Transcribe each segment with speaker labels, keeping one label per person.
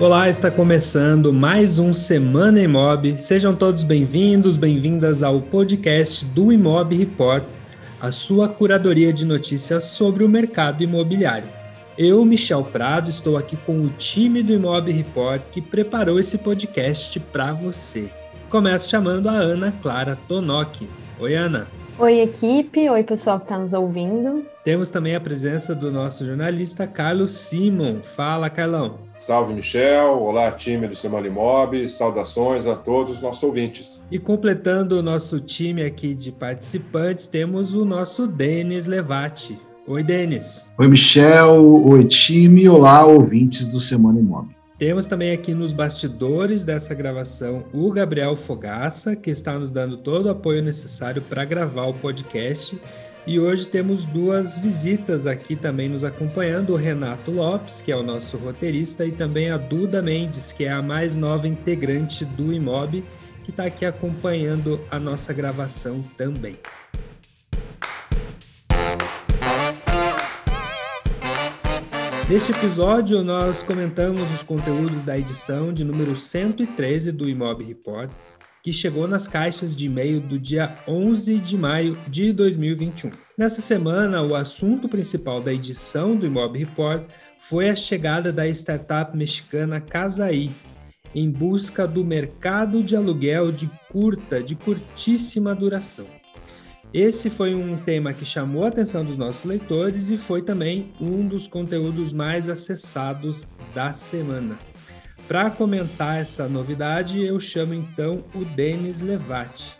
Speaker 1: Olá, está começando mais um Semana Imob. Sejam todos bem-vindos, bem-vindas ao podcast do Imob Report, a sua curadoria de notícias sobre o mercado imobiliário. Eu, Michel Prado, estou aqui com o time do Imob Report que preparou esse podcast para você. Começo chamando a Ana Clara Tonoki. Oi, Ana.
Speaker 2: Oi, equipe. Oi, pessoal que está nos ouvindo.
Speaker 1: Temos também a presença do nosso jornalista Carlos Simon. Fala, Carlão.
Speaker 3: Salve, Michel. Olá, time do Semana Imob. Saudações a todos os nossos ouvintes.
Speaker 1: E completando o nosso time aqui de participantes, temos o nosso Denis Levati. Oi, Denis.
Speaker 4: Oi, Michel. Oi, time. Olá, ouvintes do Semana Imob.
Speaker 1: Temos também aqui nos bastidores dessa gravação o Gabriel Fogaça, que está nos dando todo o apoio necessário para gravar o podcast. E hoje temos duas visitas aqui também nos acompanhando: o Renato Lopes, que é o nosso roteirista, e também a Duda Mendes, que é a mais nova integrante do Imob, que está aqui acompanhando a nossa gravação também. Neste episódio, nós comentamos os conteúdos da edição de número 113 do Imob Report, que chegou nas caixas de e-mail do dia 11 de maio de 2021. Nessa semana, o assunto principal da edição do Imob Report foi a chegada da startup mexicana Casaí, em busca do mercado de aluguel de curta, de curtíssima duração. Esse foi um tema que chamou a atenção dos nossos leitores e foi também um dos conteúdos mais acessados da semana. Para comentar essa novidade, eu chamo então o Denis Levati.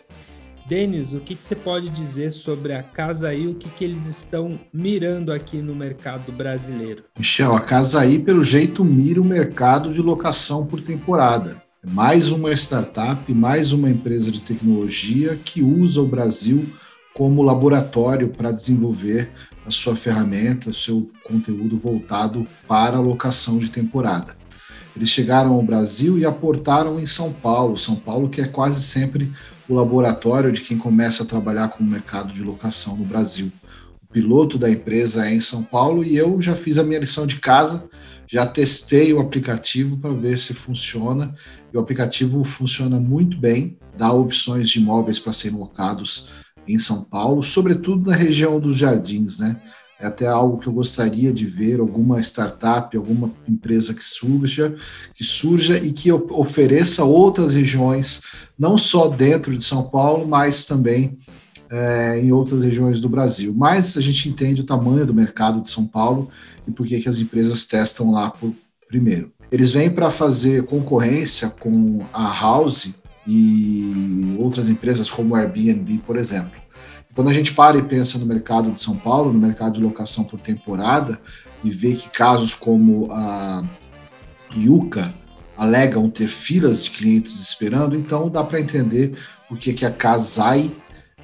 Speaker 1: Denis, o que, que, você pode dizer sobre a Casaí, o que, que eles estão mirando aqui no mercado brasileiro?
Speaker 4: Michel, a Casaí, pelo jeito, mira o mercado de locação por temporada. É mais uma startup, mais uma empresa de tecnologia que usa o Brasil como laboratório para desenvolver a sua ferramenta, o seu conteúdo voltado para a locação de temporada. Eles chegaram ao Brasil e aportaram em São Paulo, São Paulo que é quase sempre o laboratório de quem começa a trabalhar com o mercado de locação no Brasil. O piloto da empresa é em São Paulo e eu já fiz a minha lição de casa, já testei o aplicativo para ver se funciona. E o aplicativo funciona muito bem, dá opções de imóveis para serem locados em São Paulo, sobretudo na região dos jardins, né? É até algo que eu gostaria de ver alguma startup, alguma empresa que surja, que surja e que ofereça outras regiões, não só dentro de São Paulo, mas também é, em outras regiões do Brasil. Mas a gente entende o tamanho do mercado de São Paulo e por que, que as empresas testam lá por primeiro. Eles vêm para fazer concorrência com a House, e outras empresas como Airbnb, por exemplo. Quando a gente para e pensa no mercado de São Paulo, no mercado de locação por temporada, e vê que casos como a Yuka alegam ter filas de clientes esperando, então dá para entender por que, a Casai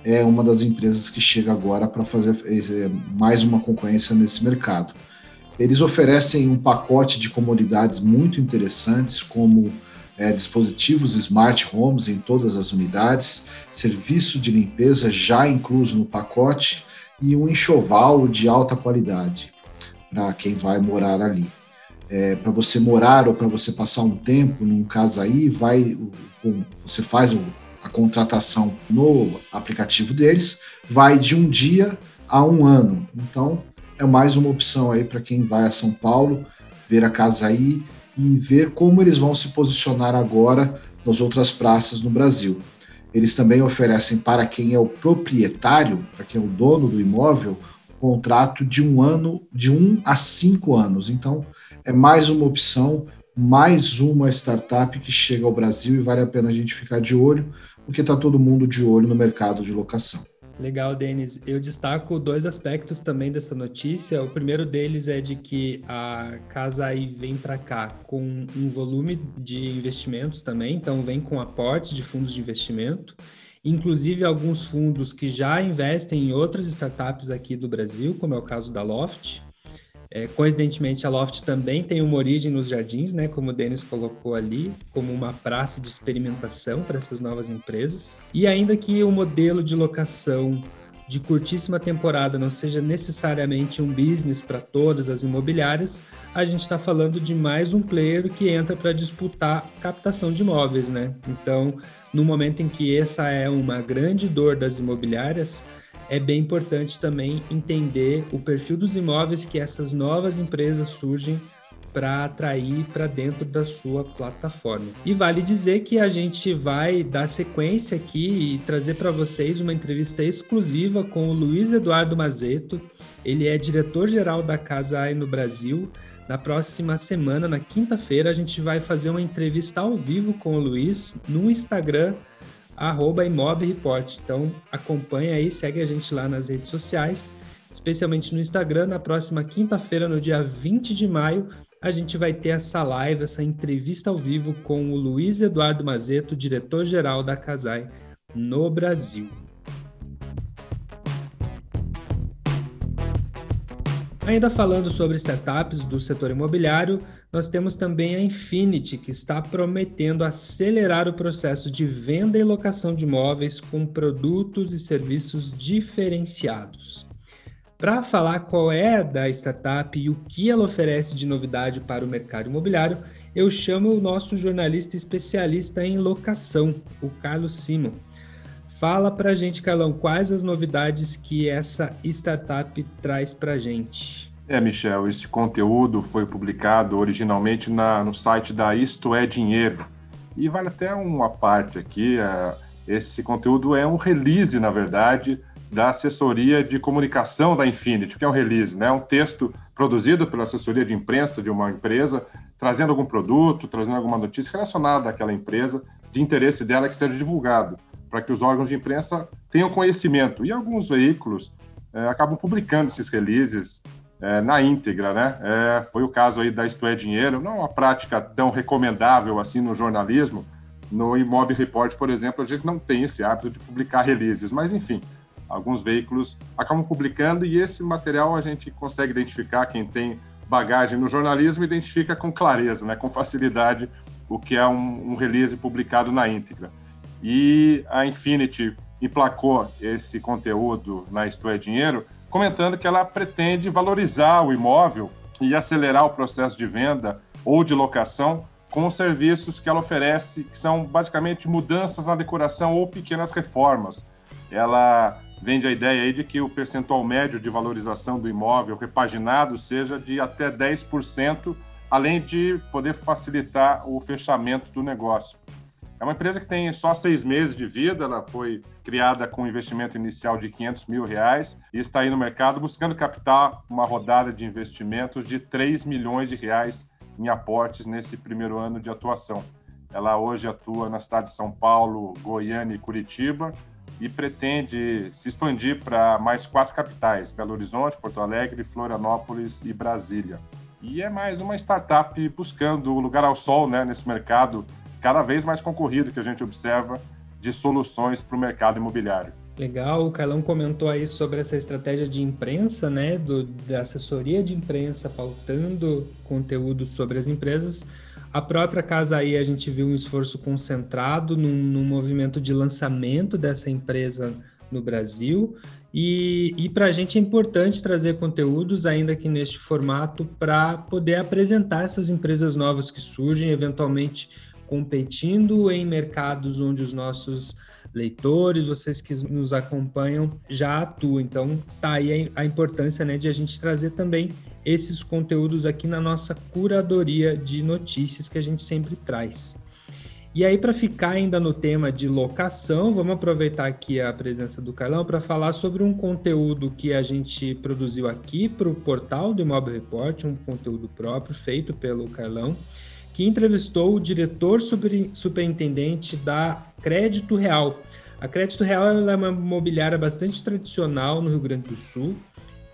Speaker 4: é uma das empresas que chega agora para fazer é, mais uma concorrência nesse mercado. Eles oferecem um pacote de comodidades muito interessantes, como é, dispositivos smart homes em todas as unidades, serviço de limpeza já incluso no pacote e um enxoval de alta qualidade para quem vai morar ali. É, para você morar ou para você passar um tempo num aí, vai, você faz a contratação no aplicativo deles, vai de um dia a um ano. Então, é mais uma opção aí para quem vai a São Paulo ver a casa aí e ver como eles vão se posicionar agora nas outras praças no Brasil. Eles também oferecem para quem é o proprietário, para quem é o dono do imóvel, um contrato de um ano, de um a cinco anos. Então, é mais uma opção, mais uma startup que chega ao Brasil e vale a pena a gente ficar de olho, porque está todo mundo de olho no mercado de locação.
Speaker 1: Legal, Denis. Eu destaco dois aspectos também dessa notícia. O primeiro deles é de que a Casa aí vem para cá com um volume de investimentos também, então vem com aportes de fundos de investimento, inclusive alguns fundos que já investem em outras startups aqui do Brasil, como é o caso da Loft. É, coincidentemente, a Loft também tem uma origem nos jardins, né, como o Denis colocou ali, como uma praça de experimentação para essas novas empresas. E ainda que o modelo de locação de curtíssima temporada não seja necessariamente um business para todas as imobiliárias, a gente está falando de mais um player que entra para disputar captação de imóveis, né? Então, no momento em que essa é uma grande dor das imobiliárias, é bem importante também entender o perfil dos imóveis que essas novas empresas surgem para atrair para dentro da sua plataforma. E vale dizer que a gente vai dar sequência aqui e trazer para vocês uma entrevista exclusiva com o Luiz Eduardo Mazeto. Ele é diretor-geral da Casa AI no Brasil. Na próxima semana, na quinta-feira, a gente vai fazer uma entrevista ao vivo com o Luiz no Instagram, arroba Report. Então acompanha aí, segue a gente lá nas redes sociais, especialmente no Instagram. Na próxima quinta-feira, no dia 20 de maio, a gente vai ter essa live, essa entrevista ao vivo com o Luiz Eduardo Mazeto, diretor-geral da Casai no Brasil. Ainda falando sobre startups do setor imobiliário, nós temos também a Infinity, que está prometendo acelerar o processo de venda e locação de imóveis com produtos e serviços diferenciados. Para falar qual é da startup e o que ela oferece de novidade para o mercado imobiliário, eu chamo o nosso jornalista especialista em locação, o Carlos Simon. Fala para gente, Carlão, quais as novidades que essa startup traz para gente?
Speaker 3: É, Michel, esse conteúdo foi publicado originalmente na, no site da Isto é Dinheiro. E vale até uma parte aqui, é, esse conteúdo é um release, na verdade, da assessoria de comunicação da Infinity, que é um release, né? um texto produzido pela assessoria de imprensa de uma empresa, trazendo algum produto, trazendo alguma notícia relacionada àquela empresa, de interesse dela que seja divulgado, para que os órgãos de imprensa tenham conhecimento. E alguns veículos é, acabam publicando esses releases é, na íntegra, né? É, foi o caso aí da Isto é Dinheiro, não é uma prática tão recomendável assim no jornalismo. No Imob Report, por exemplo, a gente não tem esse hábito de publicar releases, mas enfim, alguns veículos acabam publicando e esse material a gente consegue identificar quem tem bagagem no jornalismo identifica com clareza, né, com facilidade o que é um, um release publicado na íntegra. E a Infinity emplacou esse conteúdo na Isto é Dinheiro, comentando que ela pretende valorizar o imóvel e acelerar o processo de venda ou de locação com os serviços que ela oferece, que são basicamente mudanças na decoração ou pequenas reformas. Ela vende a ideia aí de que o percentual médio de valorização do imóvel repaginado seja de até 10%, além de poder facilitar o fechamento do negócio. É uma empresa que tem só seis meses de vida, ela foi criada com um investimento inicial de 500 mil reais e está aí no mercado buscando captar uma rodada de investimentos de 3 milhões de reais em aportes nesse primeiro ano de atuação. Ela hoje atua na cidade de São Paulo, Goiânia e Curitiba e pretende se expandir para mais quatro capitais: Belo Horizonte, Porto Alegre, Florianópolis e Brasília. E é mais uma startup buscando lugar ao sol né, nesse mercado cada vez mais concorrido que a gente observa de soluções para o mercado imobiliário.
Speaker 1: Legal, o Carlão comentou aí sobre essa estratégia de imprensa, né, do, da assessoria de imprensa pautando conteúdo sobre as empresas. A própria Casa aí a gente viu um esforço concentrado num, num movimento de lançamento dessa empresa no Brasil. E, e para a gente é importante trazer conteúdos, ainda que neste formato, para poder apresentar essas empresas novas que surgem, eventualmente competindo em mercados onde os nossos leitores, vocês que nos acompanham, já atuam. Então, tá aí a importância né, de a gente trazer também esses conteúdos aqui na nossa curadoria de notícias que a gente sempre traz. E aí, para ficar ainda no tema de locação, vamos aproveitar aqui a presença do Carlão para falar sobre um conteúdo que a gente produziu aqui para o portal do Imóvel Report, um conteúdo próprio feito pelo Carlão, que entrevistou o diretor super, superintendente da Crédito Real. A Crédito Real é uma imobiliária bastante tradicional no Rio Grande do Sul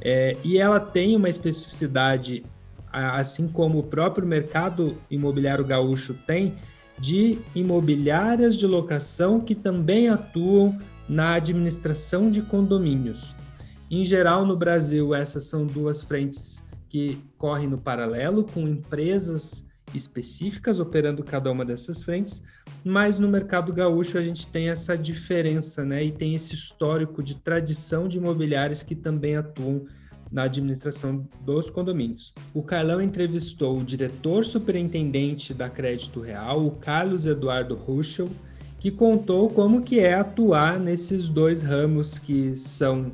Speaker 1: é, e ela tem uma especificidade, assim como o próprio mercado imobiliário gaúcho tem, de imobiliárias de locação que também atuam na administração de condomínios. Em geral, no Brasil, essas são duas frentes que correm no paralelo, com empresas específicas operando cada uma dessas frentes, mas no mercado gaúcho a gente tem essa diferença, né? E tem esse histórico de tradição de imobiliárias que também atuam na administração dos condomínios. O Carlão entrevistou o diretor superintendente da Crédito Real, o Carlos Eduardo Ruschel, que contou como que é atuar nesses dois ramos que são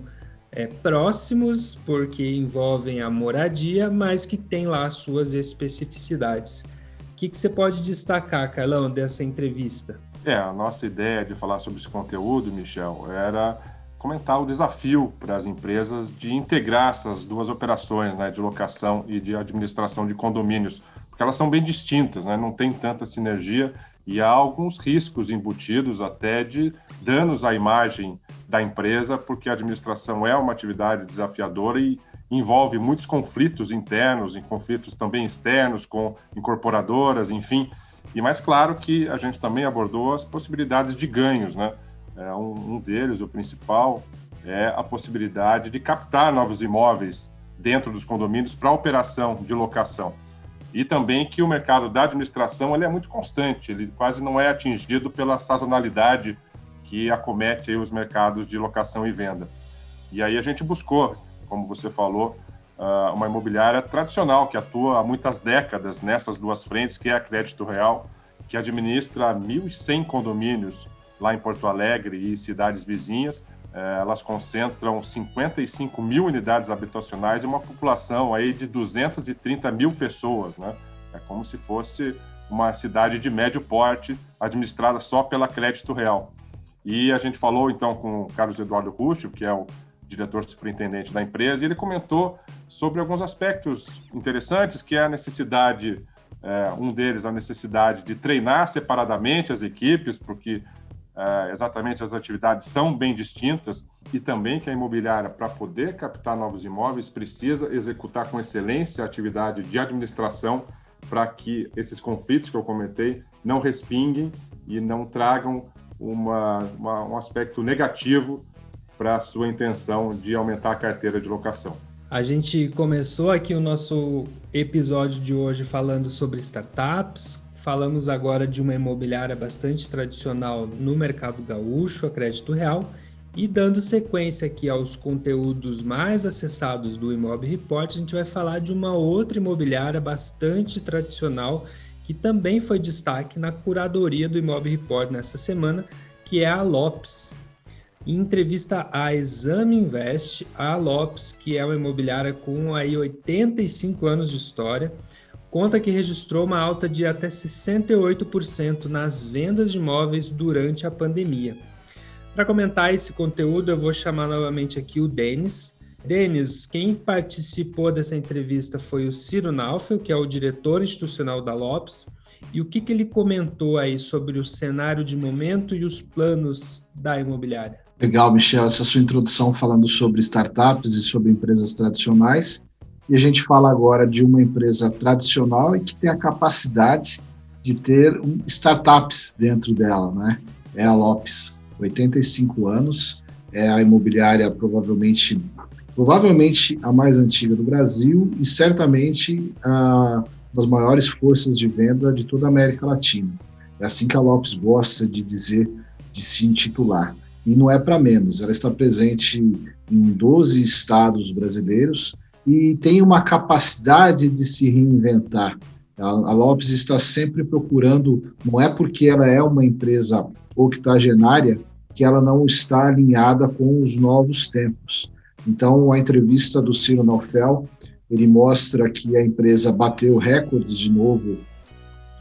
Speaker 1: é, próximos, porque envolvem a moradia, mas que tem lá suas especificidades. O que, que você pode destacar, Carlão, dessa entrevista?
Speaker 3: É, a nossa ideia de falar sobre esse conteúdo, Michel, era comentar o desafio para as empresas de integrar essas duas operações, né, de locação e de administração de condomínios, porque elas são bem distintas, né, não tem tanta sinergia e há alguns riscos embutidos até de danos à imagem da empresa, porque a administração é uma atividade desafiadora e envolve muitos conflitos internos e conflitos também externos com incorporadoras, enfim. E mais claro que a gente também abordou as possibilidades de ganhos, né? É, um, um deles, o principal, é a possibilidade de captar novos imóveis dentro dos condomínios para operação de locação. E também que o mercado da administração ele é muito constante, ele quase não é atingido pela sazonalidade que acomete os mercados de locação e venda. E aí a gente buscou, como você falou, ah, uma imobiliária tradicional que atua há muitas décadas nessas duas frentes, que é a Crédito Real, que administra 1.100 condomínios lá em Porto Alegre e cidades vizinhas. É, elas concentram 55 mil unidades habitacionais e uma população aí de 230 mil pessoas, né? É como se fosse uma cidade de médio porte administrada só pela Crédito Real. E a gente falou então com o Carlos Eduardo Ruxo, que é o diretor superintendente da empresa, e ele comentou sobre alguns aspectos interessantes, que é a necessidade, é, um deles, a necessidade de treinar separadamente as equipes, porque é, exatamente as atividades são bem distintas e também que a imobiliária, para poder captar novos imóveis, precisa executar com excelência a atividade de administração para que esses conflitos que eu comentei não respinguem e não tragam uma, uma, um aspecto negativo para a sua intenção de aumentar a carteira de locação.
Speaker 1: A gente começou aqui o nosso episódio de hoje falando sobre startups, Falamos agora de uma imobiliária bastante tradicional no mercado gaúcho, a Crédito Real, e dando sequência aqui aos conteúdos mais acessados do Imob Report, a gente vai falar de uma outra imobiliária bastante tradicional que também foi destaque na curadoria do Imob Report nessa semana, que é a Lopes. Em entrevista à Exame Invest, a Lopes, que é uma imobiliária com aí 85 anos de história, conta que registrou uma alta de até 68% nas vendas de imóveis durante a pandemia. Para comentar esse conteúdo, eu vou chamar novamente aqui o Denis. Denis, quem participou dessa entrevista foi o Ciro Naufel, que é o diretor institucional da Lopes, e o que, que ele comentou aí sobre o cenário de momento e os planos da imobiliária.
Speaker 4: Legal, Michel, essa sua introdução falando sobre startups e sobre empresas tradicionais. E a gente fala agora de uma empresa tradicional e que tem a capacidade de ter um, startups dentro dela, né? É a Lopes, 85 anos, é a imobiliária provavelmente provavelmente a mais antiga do Brasil e certamente a das maiores forças de venda de toda a América Latina. É assim que a Lopes gosta de dizer, de se intitular. E não é para menos, ela está presente em 12 estados brasileiros, e tem uma capacidade de se reinventar. A, a Lopes está sempre procurando, não é porque ela é uma empresa octogenária que ela não está alinhada com os novos tempos. Então, a entrevista do Ciro Naufel, ele mostra que a empresa bateu recordes de novo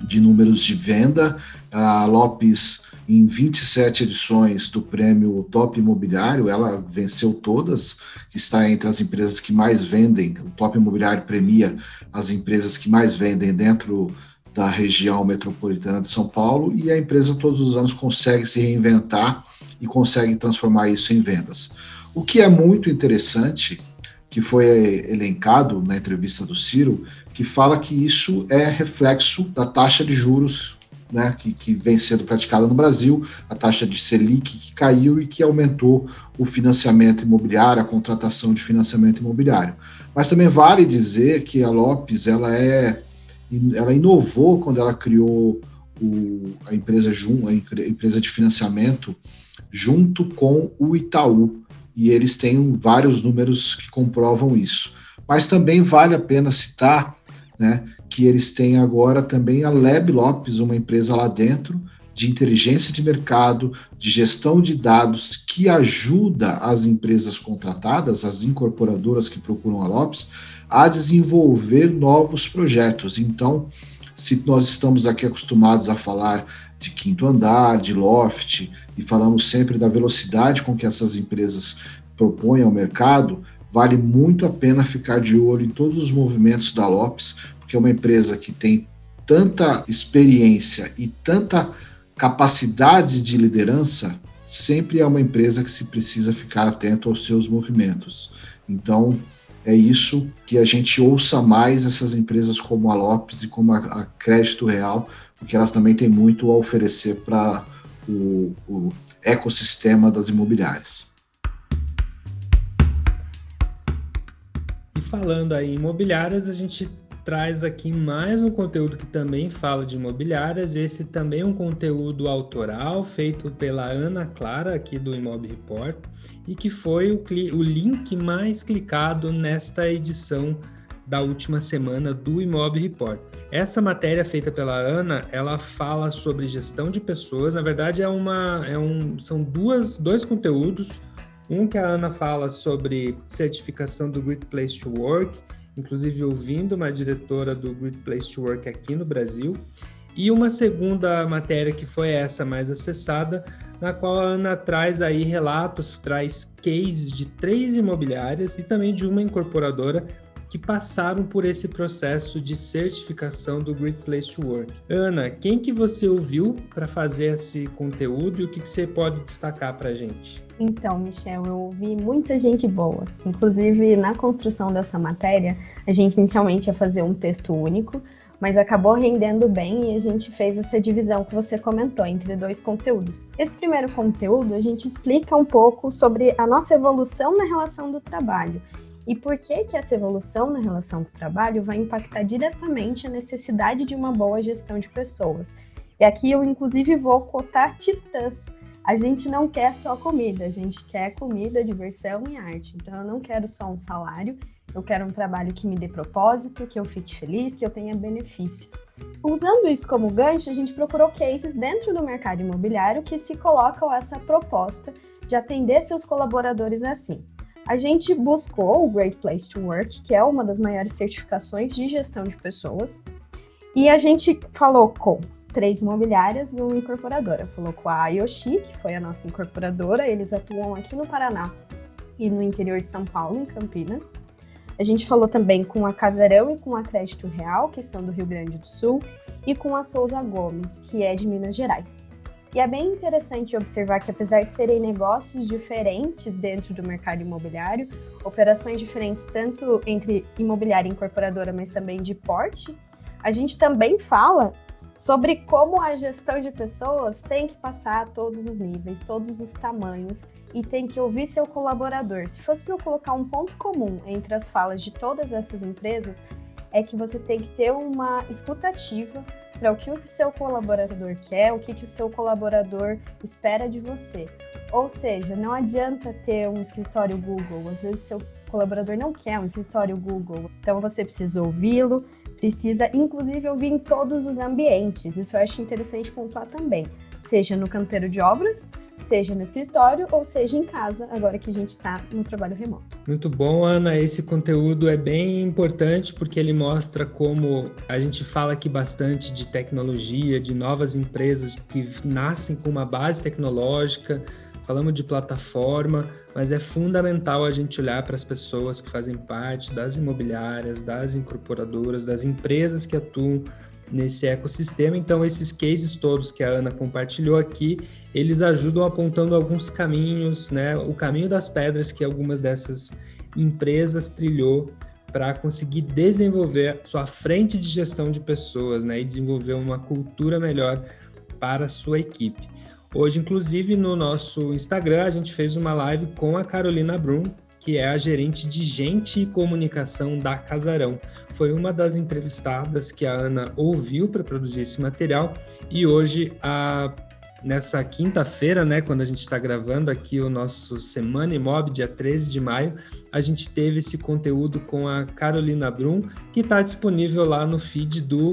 Speaker 4: de números de venda. A Lopes em 27 edições do prêmio Top Imobiliário, ela venceu todas, está entre as empresas que mais vendem. O Top Imobiliário premia as empresas que mais vendem dentro da região metropolitana de São Paulo e a empresa todos os anos consegue se reinventar e consegue transformar isso em vendas. O que é muito interessante, que foi elencado na entrevista do Ciro, que fala que isso é reflexo da taxa de juros né, que, que vem sendo praticada no Brasil, a taxa de Selic que caiu e que aumentou o financiamento imobiliário, a contratação de financiamento imobiliário. Mas também vale dizer que a Lopes ela é ela inovou quando ela criou o, a, empresa, a empresa de financiamento junto com o Itaú, e eles têm vários números que comprovam isso. Mas também vale a pena citar né, que eles têm agora também a Leb Lopes, uma empresa lá dentro de inteligência de mercado, de gestão de dados, que ajuda as empresas contratadas, as incorporadoras que procuram a Lopes, a desenvolver novos projetos. Então, se nós estamos aqui acostumados a falar de quinto andar, de loft, e falamos sempre da velocidade com que essas empresas propõem ao mercado, vale muito a pena ficar de olho em todos os movimentos da Lopes, porque é uma empresa que tem tanta experiência e tanta capacidade de liderança, sempre é uma empresa que se precisa ficar atento aos seus movimentos. Então, é isso que a gente ouça mais essas empresas como a Lopes e como a, a Crédito Real, porque elas também têm muito a oferecer para o, o ecossistema das imobiliárias.
Speaker 1: E falando aí em imobiliárias, a gente traz aqui mais um conteúdo que também fala de imobiliárias. Esse também é um conteúdo autoral feito pela Ana Clara, aqui do Imob Report, e que foi o, o link mais clicado nesta edição da última semana do Imob Report. Essa matéria feita pela Ana, ela fala sobre gestão de pessoas. Na verdade, é uma, é um, são duas, dois conteúdos. Um que a Ana fala sobre certificação do Great Place to Work inclusive ouvindo uma diretora do Great Place to Work aqui no Brasil. E uma segunda matéria que foi essa mais acessada, na qual a Ana traz aí relatos, traz cases de três imobiliárias e também de uma incorporadora que passaram por esse processo de certificação do Great Place to Work. Ana, quem que você ouviu para fazer esse conteúdo e o que, que você pode destacar para a gente?
Speaker 2: Então, Michel, eu ouvi muita gente boa. Inclusive, na construção dessa matéria, a gente inicialmente ia fazer um texto único, mas acabou rendendo bem e a gente fez essa divisão que você comentou entre dois conteúdos. Esse primeiro conteúdo, a gente explica um pouco sobre a nossa evolução na relação do trabalho e por que, que essa evolução na relação com o trabalho vai impactar diretamente a necessidade de uma boa gestão de pessoas. E aqui eu, inclusive, vou cotar titãs. A gente não quer só comida, a gente quer comida, diversão e arte. Então, eu não quero só um salário, eu quero um trabalho que me dê propósito, que eu fique feliz, que eu tenha benefícios. Usando isso como gancho, a gente procurou cases dentro do mercado imobiliário que se colocam essa proposta de atender seus colaboradores assim. A gente buscou o Great Place to Work, que é uma das maiores certificações de gestão de pessoas, e a gente falou com três imobiliárias e uma incorporadora. Falou com a Ayoshi, que foi a nossa incorporadora, eles atuam aqui no Paraná e no interior de São Paulo, em Campinas. A gente falou também com a Casarão e com a Crédito Real, que são do Rio Grande do Sul, e com a Souza Gomes, que é de Minas Gerais. E é bem interessante observar que, apesar de serem negócios diferentes dentro do mercado imobiliário, operações diferentes tanto entre imobiliária e incorporadora, mas também de porte, a gente também fala sobre como a gestão de pessoas tem que passar a todos os níveis, todos os tamanhos e tem que ouvir seu colaborador. Se fosse para eu colocar um ponto comum entre as falas de todas essas empresas, é que você tem que ter uma escutativa para o que o seu colaborador quer, o que, que o seu colaborador espera de você. Ou seja, não adianta ter um escritório Google, às vezes seu colaborador não quer um escritório Google, então você precisa ouvi-lo, precisa inclusive ouvir em todos os ambientes. Isso eu acho interessante pontuar também seja no canteiro de obras, seja no escritório ou seja em casa, agora que a gente está no trabalho remoto.
Speaker 1: Muito bom, Ana. Esse conteúdo é bem importante porque ele mostra como a gente fala aqui bastante de tecnologia, de novas empresas que nascem com uma base tecnológica, falamos de plataforma, mas é fundamental a gente olhar para as pessoas que fazem parte das imobiliárias, das incorporadoras, das empresas que atuam nesse ecossistema. Então, esses cases todos que a Ana compartilhou aqui, eles ajudam apontando alguns caminhos, né? O caminho das pedras que algumas dessas empresas trilhou para conseguir desenvolver sua frente de gestão de pessoas, né? E desenvolver uma cultura melhor para a sua equipe. Hoje, inclusive, no nosso Instagram, a gente fez uma live com a Carolina Brum, que é a gerente de gente e comunicação da Casarão. Foi uma das entrevistadas que a Ana ouviu para produzir esse material e hoje a nessa quinta-feira, né, quando a gente está gravando aqui o nosso Semana Imob, dia 13 de maio, a gente teve esse conteúdo com a Carolina Brum, que está disponível lá no feed do,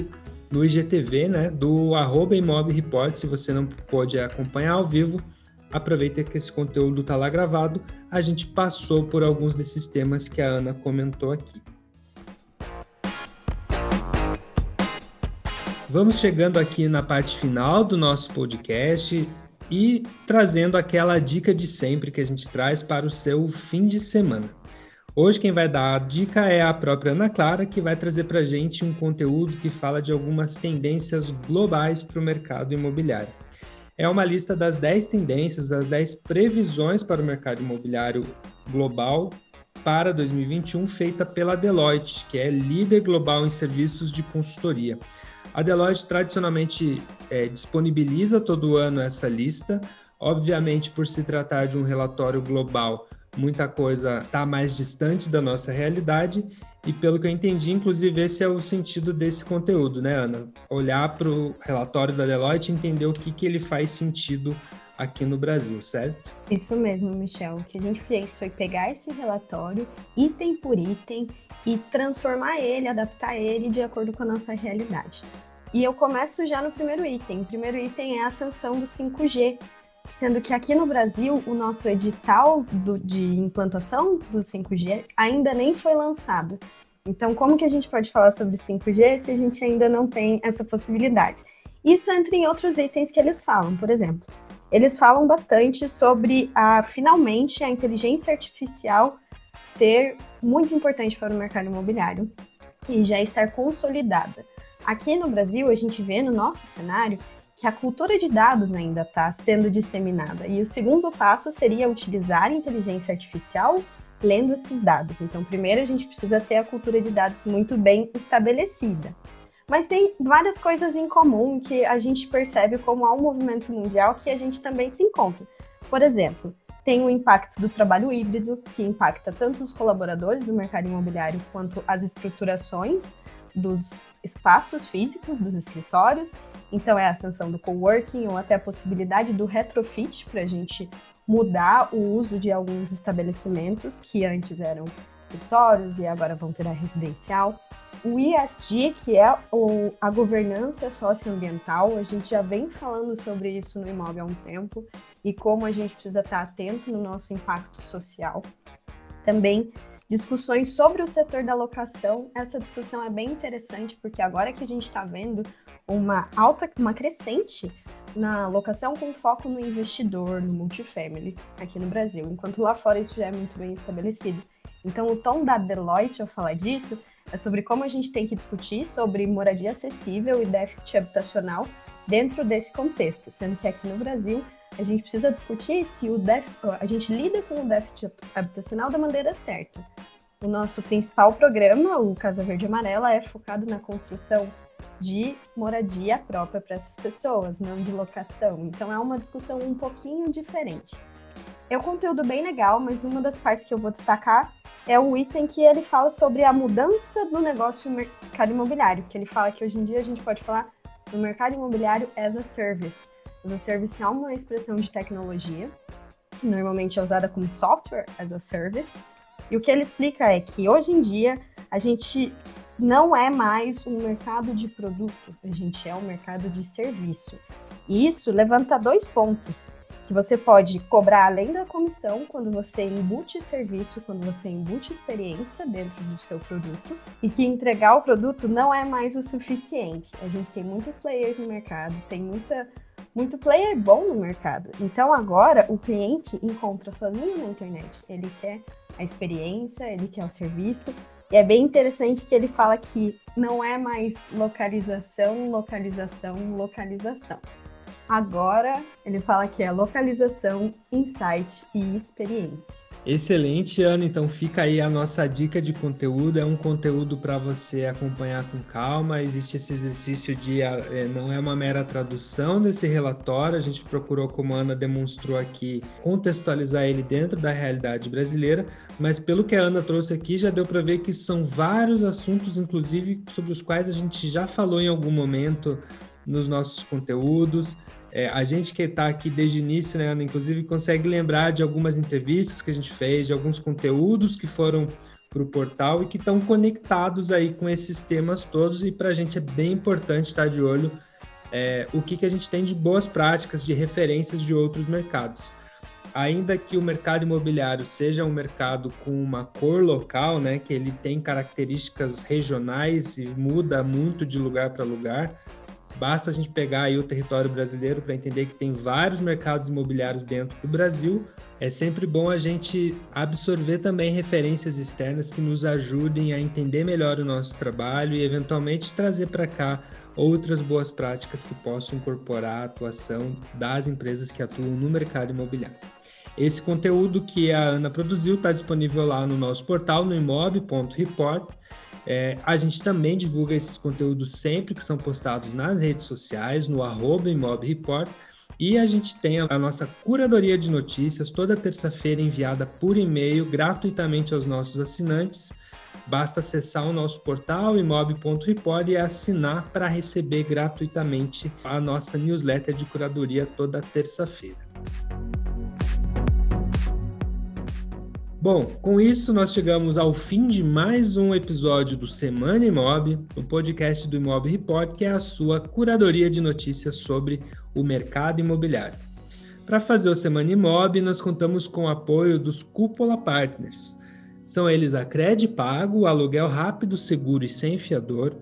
Speaker 1: do IGTV, né, do arroba Imob Report, se você não pode acompanhar ao vivo, aproveita que esse conteúdo está lá gravado, a gente passou por alguns desses temas que a Ana comentou aqui. Vamos chegando aqui na parte final do nosso podcast e trazendo aquela dica de sempre que a gente traz para o seu fim de semana. Hoje quem vai dar a dica é a própria Ana Clara, que vai trazer para a gente um conteúdo que fala de algumas tendências globais para o mercado imobiliário. É uma lista das 10 tendências, das 10 previsões para o mercado imobiliário global para 2021, feita pela Deloitte, que é líder global em serviços de consultoria. A Deloitte tradicionalmente é, disponibiliza todo ano essa lista. Obviamente, por se tratar de um relatório global, muita coisa está mais distante da nossa realidade. E pelo que eu entendi, inclusive, esse é o sentido desse conteúdo, né, Ana? Olhar para o relatório da Deloitte e entender o que, que ele faz sentido aqui no Brasil, certo?
Speaker 2: Isso mesmo, Michel. O que a gente fez foi pegar esse relatório, item por item, e transformar ele, adaptar ele de acordo com a nossa realidade. E eu começo já no primeiro item. O primeiro item é a ascensão do 5G, sendo que aqui no Brasil o nosso edital do, de implantação do 5G ainda nem foi lançado. Então, como que a gente pode falar sobre 5G se a gente ainda não tem essa possibilidade? Isso entra em outros itens que eles falam, por exemplo. Eles falam bastante sobre a finalmente a inteligência artificial ser muito importante para o mercado imobiliário e já estar consolidada. Aqui no Brasil, a gente vê no nosso cenário que a cultura de dados ainda está sendo disseminada. E o segundo passo seria utilizar inteligência artificial lendo esses dados. Então, primeiro a gente precisa ter a cultura de dados muito bem estabelecida. Mas tem várias coisas em comum que a gente percebe como há um movimento mundial que a gente também se encontra. Por exemplo, tem o impacto do trabalho híbrido, que impacta tanto os colaboradores do mercado imobiliário quanto as estruturações dos espaços físicos, dos escritórios. Então, é a ascensão do coworking ou até a possibilidade do retrofit para a gente mudar o uso de alguns estabelecimentos que antes eram escritórios e agora vão virar residencial. O ESG, que é a governança socioambiental, a gente já vem falando sobre isso no imóvel há um tempo e como a gente precisa estar atento no nosso impacto social. Também discussões sobre o setor da locação. Essa discussão é bem interessante porque agora que a gente está vendo uma alta, uma crescente na locação com foco no investidor, no multifamily aqui no Brasil, enquanto lá fora isso já é muito bem estabelecido. Então, o tom da Deloitte ao falar disso é sobre como a gente tem que discutir sobre moradia acessível e déficit habitacional dentro desse contexto, sendo que aqui no Brasil a gente precisa discutir se o déficit, a gente lida com o déficit habitacional da maneira certa. O nosso principal programa, o Casa Verde Amarela, é focado na construção de moradia própria para essas pessoas, não de locação. Então é uma discussão um pouquinho diferente. É um conteúdo bem legal, mas uma das partes que eu vou destacar é o item que ele fala sobre a mudança do negócio no mercado imobiliário, que ele fala que hoje em dia a gente pode falar no mercado imobiliário as a service. As a service é uma expressão de tecnologia, que normalmente é usada como software as a service, e o que ele explica é que hoje em dia a gente não é mais um mercado de produto, a gente é um mercado de serviço. E isso levanta dois pontos que você pode cobrar além da comissão quando você embute serviço, quando você embute experiência dentro do seu produto, e que entregar o produto não é mais o suficiente. A gente tem muitos players no mercado, tem muita, muito player bom no mercado. Então agora o cliente encontra sozinho na internet. Ele quer a experiência, ele quer o serviço. E é bem interessante que ele fala que não é mais localização, localização, localização. Agora ele fala que é localização, insight e experiência.
Speaker 1: Excelente, Ana. Então fica aí a nossa dica de conteúdo. É um conteúdo para você acompanhar com calma. Existe esse exercício de é, não é uma mera tradução desse relatório. A gente procurou, como a Ana demonstrou aqui, contextualizar ele dentro da realidade brasileira. Mas pelo que a Ana trouxe aqui, já deu para ver que são vários assuntos, inclusive sobre os quais a gente já falou em algum momento nos nossos conteúdos. É, a gente que está aqui desde o início, né, Ana, inclusive consegue lembrar de algumas entrevistas que a gente fez, de alguns conteúdos que foram para o portal e que estão conectados aí com esses temas todos. E para a gente é bem importante estar de olho é, o que, que a gente tem de boas práticas, de referências de outros mercados. Ainda que o mercado imobiliário seja um mercado com uma cor local, né, que ele tem características regionais e muda muito de lugar para lugar, Basta a gente pegar aí o território brasileiro para entender que tem vários mercados imobiliários dentro do Brasil. É sempre bom a gente absorver também referências externas que nos ajudem a entender melhor o nosso trabalho e eventualmente trazer para cá outras boas práticas que possam incorporar a atuação das empresas que atuam no mercado imobiliário. Esse conteúdo que a Ana produziu está disponível lá no nosso portal, no imob.report, é, a gente também divulga esses conteúdos sempre que são postados nas redes sociais, no arroba imobreport, e a gente tem a nossa curadoria de notícias toda terça-feira enviada por e-mail gratuitamente aos nossos assinantes. Basta acessar o nosso portal imob.report e assinar para receber gratuitamente a nossa newsletter de curadoria toda terça-feira. Bom, com isso nós chegamos ao fim de mais um episódio do Semana Imob, o podcast do Imob Report, que é a sua curadoria de notícias sobre o mercado imobiliário. Para fazer o Semana Imob, nós contamos com o apoio dos Cúpula Partners. São eles a Cred Pago, aluguel rápido, seguro e sem fiador,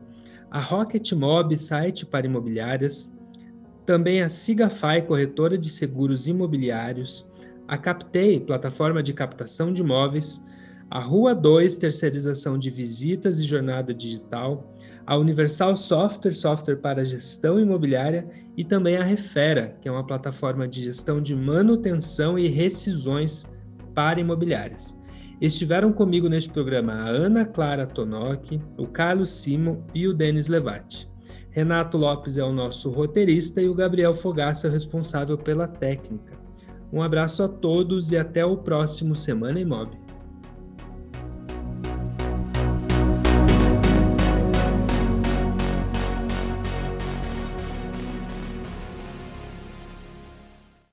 Speaker 1: a Rocket Mob, site para imobiliárias, também a Sigafy, corretora de seguros imobiliários, a Captei, plataforma de captação de imóveis, a Rua 2, terceirização de visitas e jornada digital, a Universal Software, software para gestão imobiliária, e também a Refera, que é uma plataforma de gestão de manutenção e rescisões para imobiliárias. Estiveram comigo neste programa a Ana Clara Tonoc, o Carlos Simon e o Denis Levati. Renato Lopes é o nosso roteirista e o Gabriel Fogaça é o responsável pela técnica. Um abraço a todos e até o próximo Semana Imob.